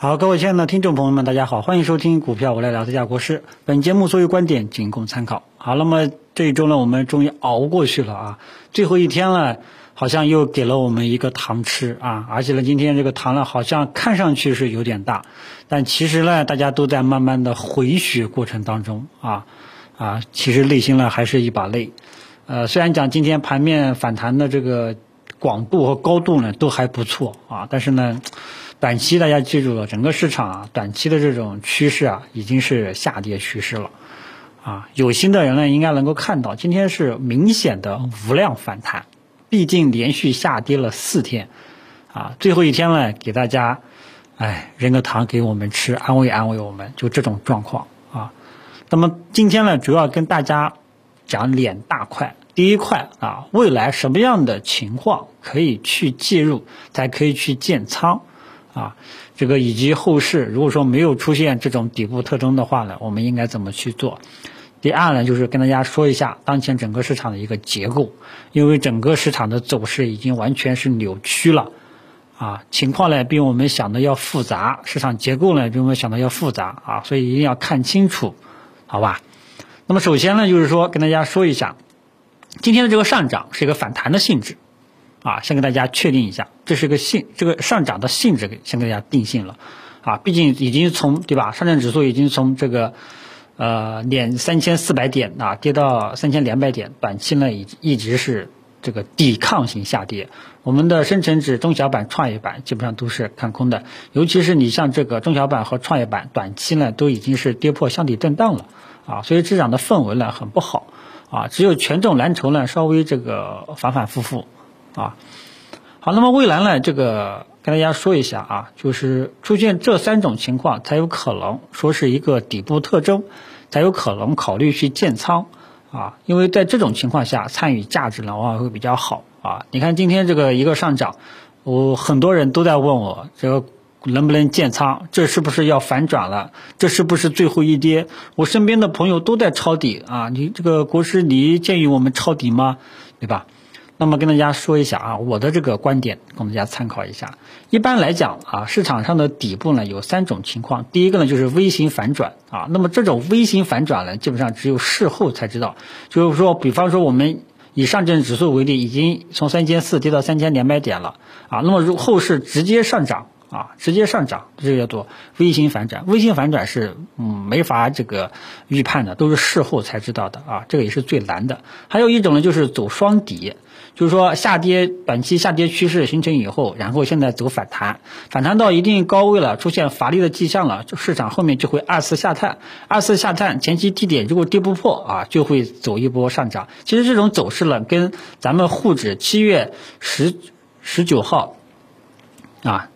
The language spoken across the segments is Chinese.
好，各位亲爱的听众朋友们，大家好，欢迎收听股票我来聊这家国师。本节目所有观点仅供参考。好，那么这一周呢，我们终于熬过去了啊，最后一天了，好像又给了我们一个糖吃啊，而且呢，今天这个糖呢，好像看上去是有点大，但其实呢，大家都在慢慢的回血过程当中啊啊，其实内心呢还是一把泪。呃，虽然讲今天盘面反弹的这个广度和高度呢都还不错啊，但是呢。短期大家记住了，整个市场啊，短期的这种趋势啊，已经是下跌趋势了，啊，有心的人呢，应该能够看到，今天是明显的无量反弹，毕竟连续下跌了四天，啊，最后一天呢，给大家，哎，扔个糖给我们吃，安慰安慰我们，就这种状况啊。那么今天呢，主要跟大家讲两大块，第一块啊，未来什么样的情况可以去介入，才可以去建仓。啊，这个以及后市，如果说没有出现这种底部特征的话呢，我们应该怎么去做？第二呢，就是跟大家说一下当前整个市场的一个结构，因为整个市场的走势已经完全是扭曲了，啊，情况呢比我们想的要复杂，市场结构呢比我们想的要复杂啊，所以一定要看清楚，好吧？那么首先呢，就是说跟大家说一下，今天的这个上涨是一个反弹的性质。啊，先给大家确定一下，这是个性，这个上涨的性质先给大家定性了，啊，毕竟已经从对吧，上证指数已经从这个呃两三千四百点啊跌到三千两百点，短期呢一一直是这个抵抗型下跌。我们的深成指、中小板、创业板基本上都是看空的，尤其是你像这个中小板和创业板，短期呢都已经是跌破箱体震荡了，啊，所以市场的氛围呢很不好，啊，只有权重蓝筹呢稍微这个反反复复。啊，好，那么未来呢？这个跟大家说一下啊，就是出现这三种情况才有可能说是一个底部特征，才有可能考虑去建仓啊。因为在这种情况下，参与价值呢往往会比较好啊。你看今天这个一个上涨，我很多人都在问我这个能不能建仓，这是不是要反转了？这是不是最后一跌？我身边的朋友都在抄底啊，你这个国师，你建议我们抄底吗？对吧？那么跟大家说一下啊，我的这个观点供大家参考一下。一般来讲啊，市场上的底部呢有三种情况。第一个呢就是微型反转啊，那么这种微型反转呢，基本上只有事后才知道。就是说，比方说我们以上证指数为例，已经从三千四跌到三千两百点了啊，那么如后市直接上涨啊，直接上涨，这个叫做微型反转。微型反转是嗯没法这个预判的，都是事后才知道的啊，这个也是最难的。还有一种呢就是走双底。就是说，下跌短期下跌趋势形成以后，然后现在走反弹，反弹到一定高位了，出现乏力的迹象了，就市场后面就会二次下探，二次下探前期低点如果跌不破啊，就会走一波上涨。其实这种走势呢，跟咱们沪指七月十十九号啊，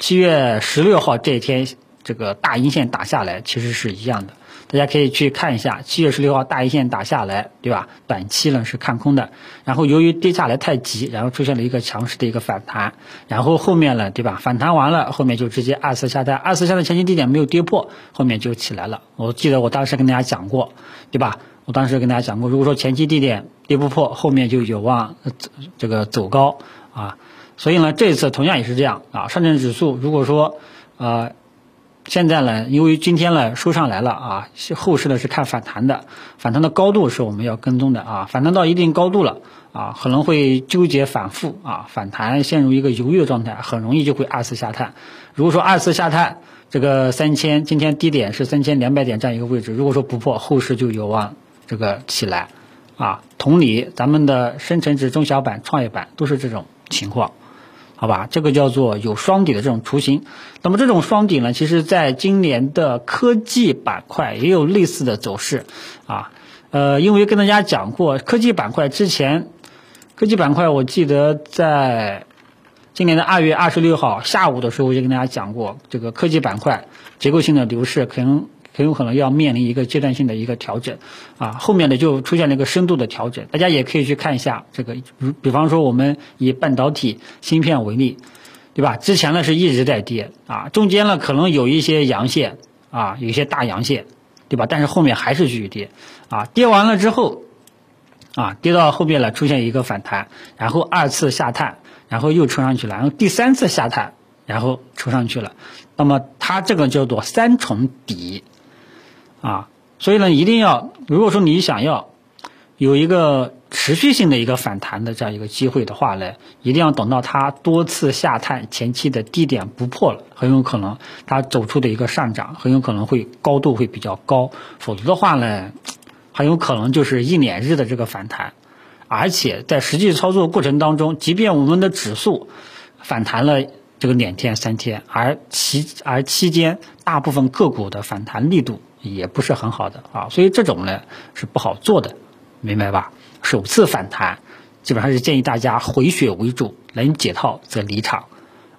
七月十六号这一天这个大阴线打下来，其实是一样的。大家可以去看一下，七月十六号大阴线打下来，对吧？短期呢是看空的，然后由于跌下来太急，然后出现了一个强势的一个反弹，然后后面呢，对吧？反弹完了，后面就直接二次下探，二次下探前期低点没有跌破，后面就起来了。我记得我当时跟大家讲过，对吧？我当时跟大家讲过，如果说前期低点跌不破，后面就有望这个走高啊。所以呢，这次同样也是这样啊。上证指数如果说呃。现在呢，因为今天呢收上来了啊，后市呢是看反弹的，反弹的高度是我们要跟踪的啊，反弹到一定高度了啊，可能会纠结反复啊，反弹陷入一个犹豫的状态，很容易就会二次下探。如果说二次下探，这个三千今天低点是三千两百点这样一个位置，如果说不破，后市就有望这个起来啊。同理，咱们的深成指、中小板、创业板都是这种情况。好吧，这个叫做有双底的这种雏形。那么这种双底呢，其实在今年的科技板块也有类似的走势啊。呃，因为跟大家讲过，科技板块之前，科技板块我记得在今年的二月二十六号下午的时候，我就跟大家讲过，这个科技板块结构性的牛市可能。很有可能要面临一个阶段性的一个调整，啊，后面呢就出现了一个深度的调整。大家也可以去看一下这个，比方说我们以半导体芯片为例，对吧？之前呢是一直在跌，啊，中间呢可能有一些阳线，啊，有一些大阳线，对吧？但是后面还是继续跌，啊，跌完了之后，啊，跌到后面了出现一个反弹，然后二次下探，然后又冲上去了，然后第三次下探，然后冲上去了。那么它这个叫做三重底啊，所以呢，一定要如果说你想要有一个持续性的一个反弹的这样一个机会的话呢，一定要等到它多次下探前期的低点不破了，很有可能它走出的一个上涨很有可能会高度会比较高，否则的话呢，很有可能就是一两日的这个反弹。而且在实际操作过程当中，即便我们的指数反弹了这个两天三天，而期而期间大部分个股的反弹力度也不是很好的啊，所以这种呢是不好做的，明白吧？首次反弹基本上是建议大家回血为主，能解套则离场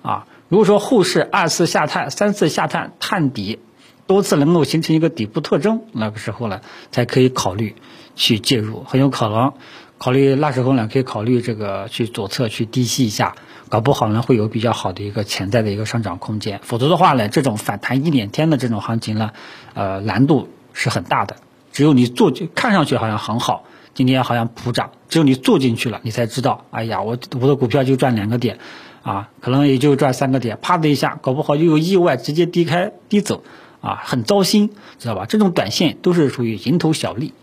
啊。如果说后市二次下探、三次下探探底，多次能够形成一个底部特征，那个时候呢才可以考虑去介入，很有可能。考虑那时候呢，可以考虑这个去左侧去低吸一下，搞不好呢会有比较好的一个潜在的一个上涨空间。否则的话呢，这种反弹一两天的这种行情呢，呃，难度是很大的。只有你做进，看上去好像很好，今天好像普涨，只有你做进去了，你才知道，哎呀，我我的股票就赚两个点，啊，可能也就赚三个点，啪的一下，搞不好又有意外直接低开低走，啊，很糟心，知道吧？这种短线都是属于蝇头小利。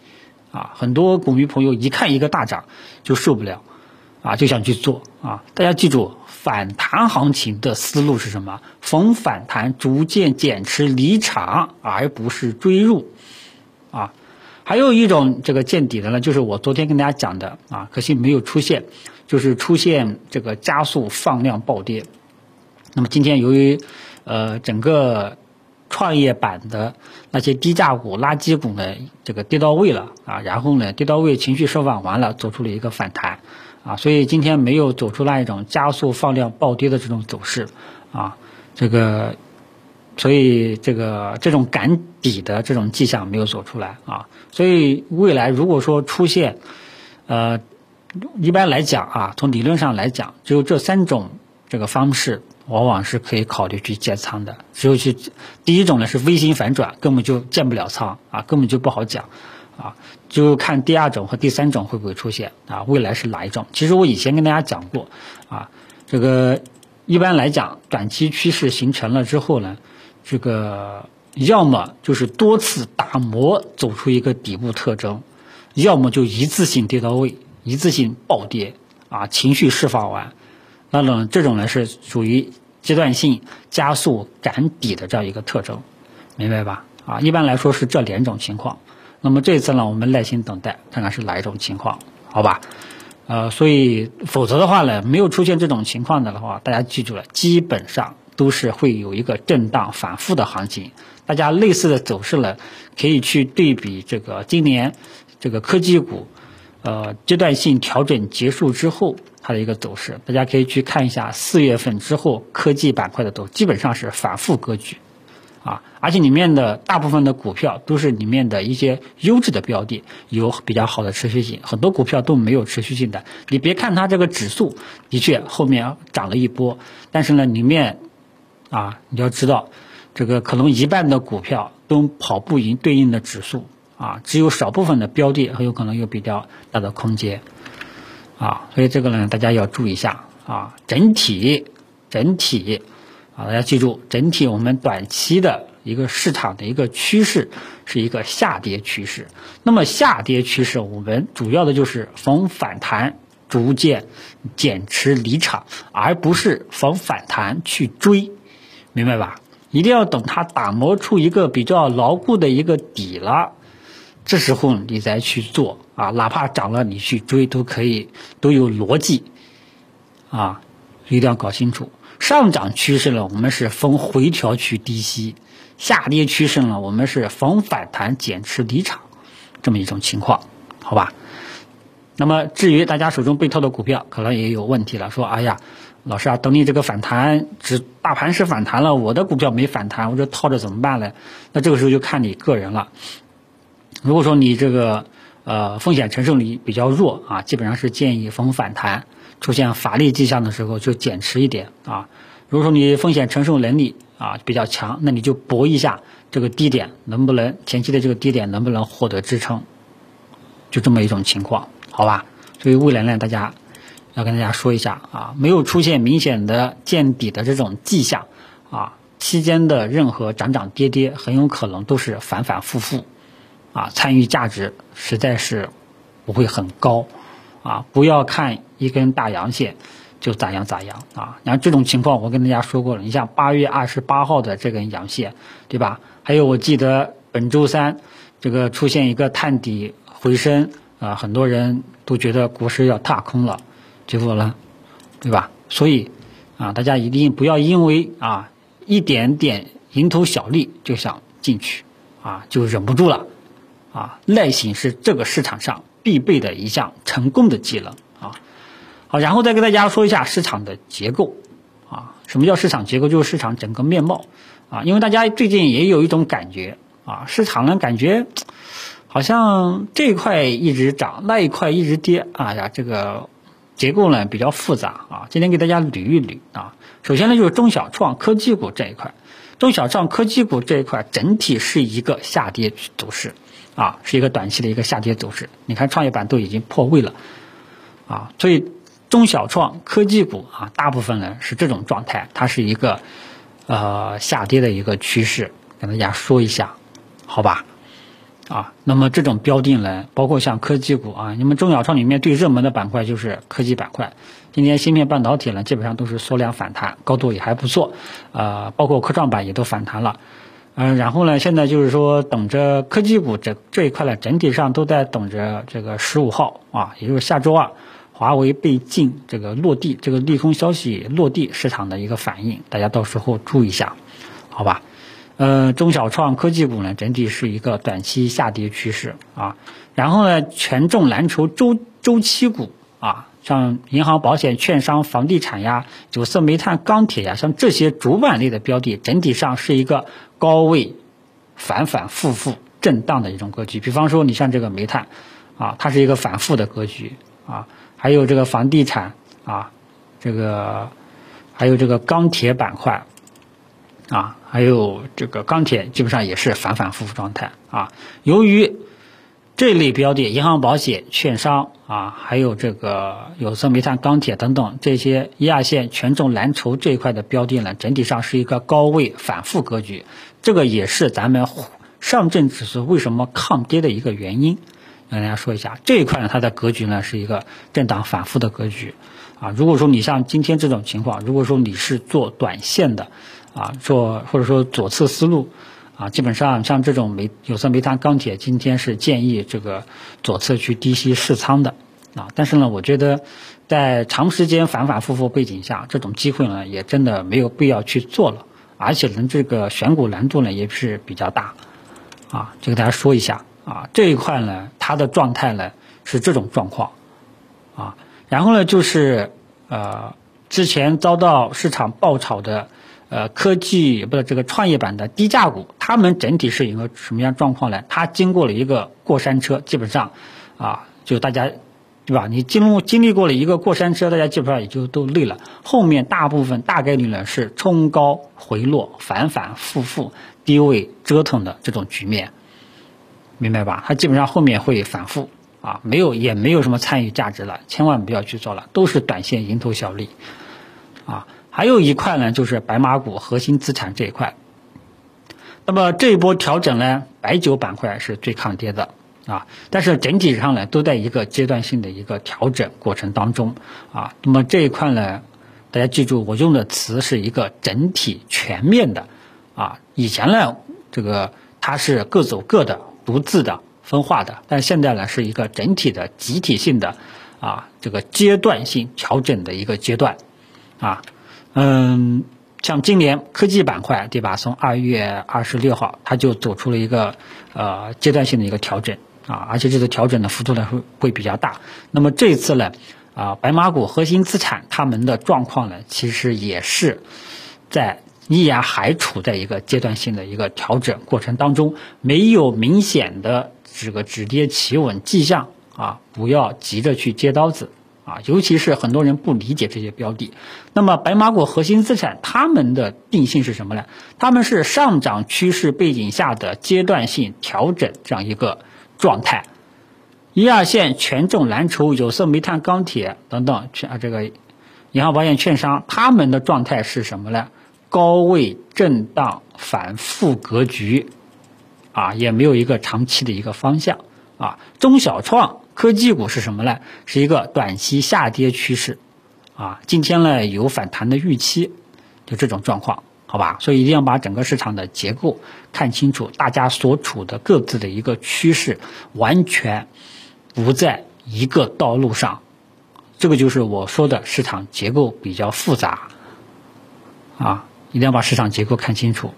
啊，很多股民朋友一看一个大涨就受不了，啊，就想去做啊。大家记住，反弹行情的思路是什么？逢反弹逐渐减持离场，而不是追入。啊，还有一种这个见底的呢，就是我昨天跟大家讲的啊，可惜没有出现，就是出现这个加速放量暴跌。那么今天由于呃整个。创业板的那些低价股、垃圾股呢，这个跌到位了啊，然后呢，跌到位，情绪释放完了，走出了一个反弹啊，所以今天没有走出那一种加速放量暴跌的这种走势啊，这个，所以这个这种赶底的这种迹象没有走出来啊，所以未来如果说出现，呃，一般来讲啊，从理论上来讲，只有这三种这个方式。往往是可以考虑去建仓的，只有去第一种呢是微型反转，根本就建不了仓啊，根本就不好讲啊，就看第二种和第三种会不会出现啊，未来是哪一种？其实我以前跟大家讲过啊，这个一般来讲，短期趋势形成了之后呢，这个要么就是多次打磨走出一个底部特征，要么就一次性跌到位，一次性暴跌啊，情绪释放完。那种这种呢是属于阶段性加速赶底的这样一个特征，明白吧？啊，一般来说是这两种情况。那么这次呢，我们耐心等待，看看是哪一种情况，好吧？呃，所以否则的话呢，没有出现这种情况的话，大家记住了，基本上都是会有一个震荡反复的行情。大家类似的走势呢，可以去对比这个今年这个科技股。呃，阶段性调整结束之后，它的一个走势，大家可以去看一下四月份之后科技板块的走，基本上是反复格局，啊，而且里面的大部分的股票都是里面的一些优质的标的，有比较好的持续性，很多股票都没有持续性的。你别看它这个指数的确后面涨了一波，但是呢，里面啊，你要知道，这个可能一半的股票都跑不赢对应的指数。啊，只有少部分的标的很有可能有比较大的空间，啊，所以这个呢，大家要注意一下啊。整体，整体，啊，大家记住，整体我们短期的一个市场的一个趋势是一个下跌趋势。那么下跌趋势，我们主要的就是逢反弹逐渐减持离场，而不是逢反弹去追，明白吧？一定要等它打磨出一个比较牢固的一个底了。这时候你再去做啊，哪怕涨了你去追都可以，都有逻辑啊，一定要搞清楚。上涨趋势呢，我们是逢回调去低吸；下跌趋势呢，我们是逢反弹减持离场，这么一种情况，好吧？那么至于大家手中被套的股票，可能也有问题了，说哎呀，老师啊，等你这个反弹，只大盘是反弹了，我的股票没反弹，我这套着怎么办呢？那这个时候就看你个人了。如果说你这个呃风险承受力比较弱啊，基本上是建议逢反弹出现乏力迹象的时候就减持一点啊。如果说你风险承受能力啊比较强，那你就搏一下这个低点能不能前期的这个低点能不能获得支撑，就这么一种情况，好吧？所以未来呢，大家要跟大家说一下啊，没有出现明显的见底的这种迹象啊。期间的任何涨涨跌跌，很有可能都是反反复复，啊，参与价值实在是不会很高，啊，不要看一根大阳线就咋样咋样啊。然后这种情况我跟大家说过了，你像八月二十八号的这根阳线，对吧？还有我记得本周三这个出现一个探底回升，啊，很多人都觉得股市要踏空了，结果呢，对吧？所以。啊，大家一定不要因为啊一点点蝇头小利就想进去，啊就忍不住了，啊耐心是这个市场上必备的一项成功的技能啊。好，然后再给大家说一下市场的结构，啊什么叫市场结构？就是市场整个面貌，啊因为大家最近也有一种感觉，啊市场呢感觉好像这一块一直涨，那一块一直跌，啊呀这个。结构呢比较复杂啊，今天给大家捋一捋啊。首先呢就是中小创科技股这一块，中小创科技股这一块整体是一个下跌走势啊，是一个短期的一个下跌走势。你看创业板都已经破位了啊，所以中小创科技股啊，大部分呢是这种状态，它是一个呃下跌的一个趋势，跟大家说一下，好吧？啊，那么这种标的呢，包括像科技股啊，你们中小创里面最热门的板块就是科技板块。今天芯片半导体呢，基本上都是缩量反弹，高度也还不错，呃，包括科创板也都反弹了，嗯，然后呢，现在就是说等着科技股这这一块呢，整体上都在等着这个十五号啊，也就是下周二，华为被禁这个落地，这个利空消息落地，市场的一个反应，大家到时候注意一下，好吧？呃，中小创科技股呢，整体是一个短期下跌趋势啊。然后呢，权重蓝筹周周期股啊，像银行、保险、券商、房地产呀、有色、煤炭、钢铁呀，像这些主板类的标的，整体上是一个高位反反复复震荡的一种格局。比方说，你像这个煤炭啊，它是一个反复的格局啊。还有这个房地产啊，这个还有这个钢铁板块。啊，还有这个钢铁基本上也是反反复复状态啊。由于这类标的，银行、保险、券商啊，还有这个有色、煤炭、钢铁等等这些一二线权重蓝筹这一块的标的呢，整体上是一个高位反复格局。这个也是咱们上证指数为什么抗跌的一个原因。跟大家说一下，这一块呢，它的格局呢是一个震荡反复的格局啊。如果说你像今天这种情况，如果说你是做短线的。啊，做或者说左侧思路，啊，基本上像这种煤有色、煤炭、钢铁，今天是建议这个左侧去低吸试仓的，啊，但是呢，我觉得在长时间反反复复背景下，这种机会呢也真的没有必要去做了，而且呢，这个选股难度呢也是比较大，啊，就给大家说一下，啊，这一块呢，它的状态呢是这种状况，啊，然后呢就是呃，之前遭到市场爆炒的。呃，科技不是这个创业板的低价股，他们整体是一个什么样状况呢？它经过了一个过山车，基本上，啊，就大家，对吧？你经经历过了一个过山车，大家基本上也就都累了。后面大部分大概率呢是冲高回落，反反复复低位折腾的这种局面，明白吧？它基本上后面会反复啊，没有也没有什么参与价值了，千万不要去做了，都是短线蝇头小利，啊。还有一块呢，就是白马股、核心资产这一块。那么这一波调整呢，白酒板块是最抗跌的啊。但是整体上呢，都在一个阶段性的一个调整过程当中啊。那么这一块呢，大家记住，我用的词是一个整体全面的啊。以前呢，这个它是各走各的、独自的、分化的，但现在呢，是一个整体的、集体性的啊，这个阶段性调整的一个阶段啊。嗯，像今年科技板块，对吧？从二月二十六号，它就走出了一个呃阶段性的一个调整啊，而且这个调整的幅度呢会会比较大。那么这一次呢，啊，白马股核心资产它们的状况呢，其实也是在依然还处在一个阶段性的一个调整过程当中，没有明显的这个止跌企稳迹象啊，不要急着去接刀子。啊，尤其是很多人不理解这些标的，那么白马股核心资产它们的定性是什么呢？它们是上涨趋势背景下的阶段性调整这样一个状态。一二线权重蓝筹、有色、煤炭、钢铁等等，啊这个银行、保险、券商，他们的状态是什么呢？高位震荡反复格局，啊，也没有一个长期的一个方向，啊，中小创科技股是什么呢？是一个短期下跌趋势，啊，今天呢有反弹的预期，就这种状况，好吧？所以一定要把整个市场的结构看清楚，大家所处的各自的一个趋势完全不在一个道路上。这个就是我说的市场结构比较复杂，啊，一定要把市场结构看清楚，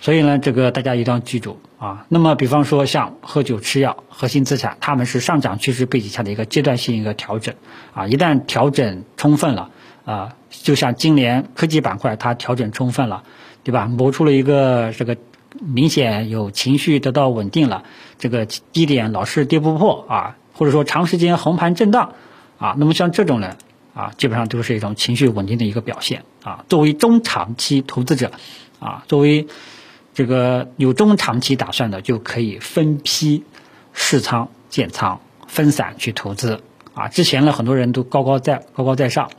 所以呢，这个大家一定要记住啊。那么，比方说像喝酒、吃药、核心资产，他们是上涨趋势背景下的一个阶段性一个调整，啊，一旦调整充分了，啊，就像今年科技板块它调整充分了，对吧？磨出了一个这个明显有情绪得到稳定了，这个低点老是跌不破啊。或者说长时间横盘震荡，啊，那么像这种呢，啊，基本上都是一种情绪稳定的一个表现，啊，作为中长期投资者，啊，作为这个有中长期打算的，就可以分批试仓建仓，分散去投资，啊，之前呢很多人都高高在高高在上，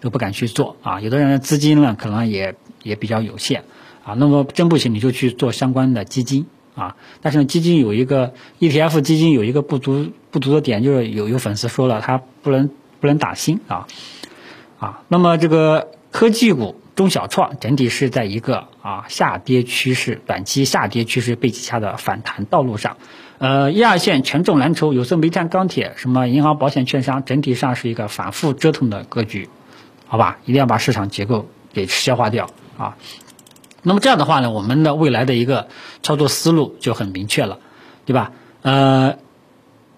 都不敢去做，啊，有的人的资金呢可能也也比较有限，啊，那么真不行你就去做相关的基金。啊，但是呢，基金有一个 ETF 基金有一个不足不足的点，就是有有粉丝说了，它不能不能打新啊啊。那么这个科技股中小创整体是在一个啊下跌趋势、短期下跌趋势背景下的反弹道路上。呃，一二线权重蓝筹、有色、煤炭、钢铁，什么银行、保险、券商，整体上是一个反复折腾的格局，好吧？一定要把市场结构给消化掉啊。那么这样的话呢，我们的未来的一个操作思路就很明确了，对吧？呃，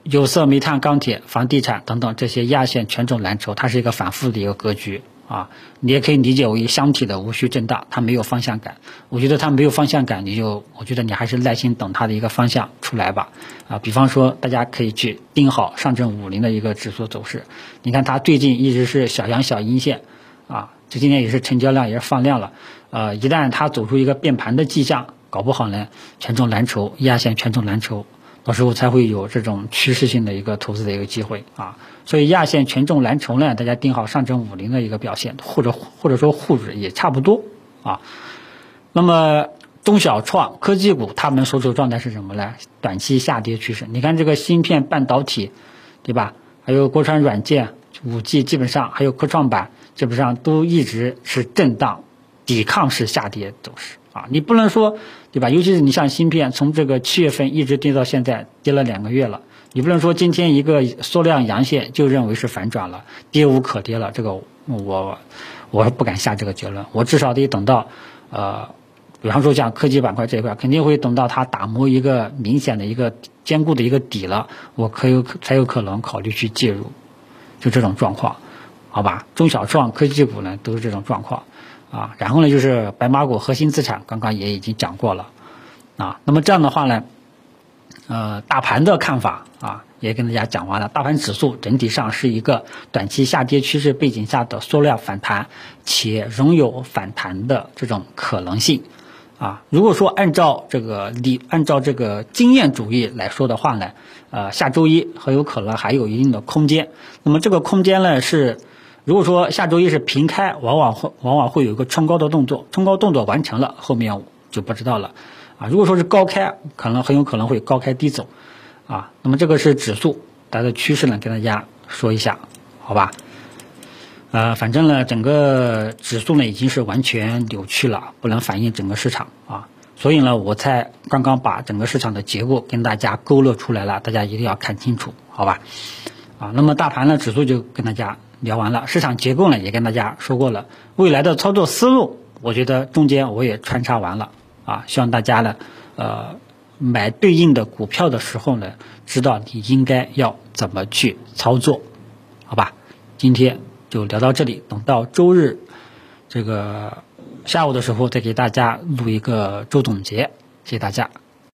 有色、煤炭、钢铁、房地产等等这些一二线权重蓝筹，它是一个反复的一个格局啊。你也可以理解为箱体的无序震荡，它没有方向感。我觉得它没有方向感，你就我觉得你还是耐心等它的一个方向出来吧。啊，比方说大家可以去盯好上证五零的一个指数走势，你看它最近一直是小阳小阴线啊。这今天也是成交量也是放量了，呃，一旦它走出一个变盘的迹象，搞不好呢，权重蓝筹、压线权重蓝筹，到时候才会有这种趋势性的一个投资的一个机会啊。所以压线权重蓝筹呢，大家盯好上证五零的一个表现，或者或者说沪指也差不多啊。那么中小创科技股，他们所处状态是什么呢？短期下跌趋势。你看这个芯片半导体，对吧？还有国产软件、五 G，基本上还有科创板。基本上都一直是震荡、抵抗式下跌走势啊！你不能说，对吧？尤其是你像芯片，从这个七月份一直跌到现在，跌了两个月了。你不能说今天一个缩量阳线就认为是反转了，跌无可跌了。这个我我是不敢下这个结论。我至少得等到，呃，比方说像科技板块这一块，肯定会等到它打磨一个明显的一个坚固的一个底了，我可有可才有可能考虑去介入，就这种状况。好吧，中小创科技股呢都是这种状况，啊，然后呢就是白马股核心资产，刚刚也已经讲过了，啊，那么这样的话呢，呃，大盘的看法啊也跟大家讲完了，大盘指数整体上是一个短期下跌趋势背景下的缩量反弹，且仍有反弹的这种可能性，啊，如果说按照这个理，按照这个经验主义来说的话呢，呃，下周一很有可能还有一定的空间，那么这个空间呢是。如果说下周一是平开，往往会往往会有一个冲高的动作，冲高动作完成了，后面就不知道了，啊，如果说是高开，可能很有可能会高开低走，啊，那么这个是指数，它的趋势呢，跟大家说一下，好吧？呃，反正呢，整个指数呢已经是完全扭曲了，不能反映整个市场啊，所以呢，我才刚刚把整个市场的结构跟大家勾勒出来了，大家一定要看清楚，好吧？啊，那么大盘呢，指数就跟大家。聊完了，市场结构呢也跟大家说过了，未来的操作思路，我觉得中间我也穿插完了啊，希望大家呢，呃，买对应的股票的时候呢，知道你应该要怎么去操作，好吧？今天就聊到这里，等到周日这个下午的时候再给大家录一个周总结，谢谢大家。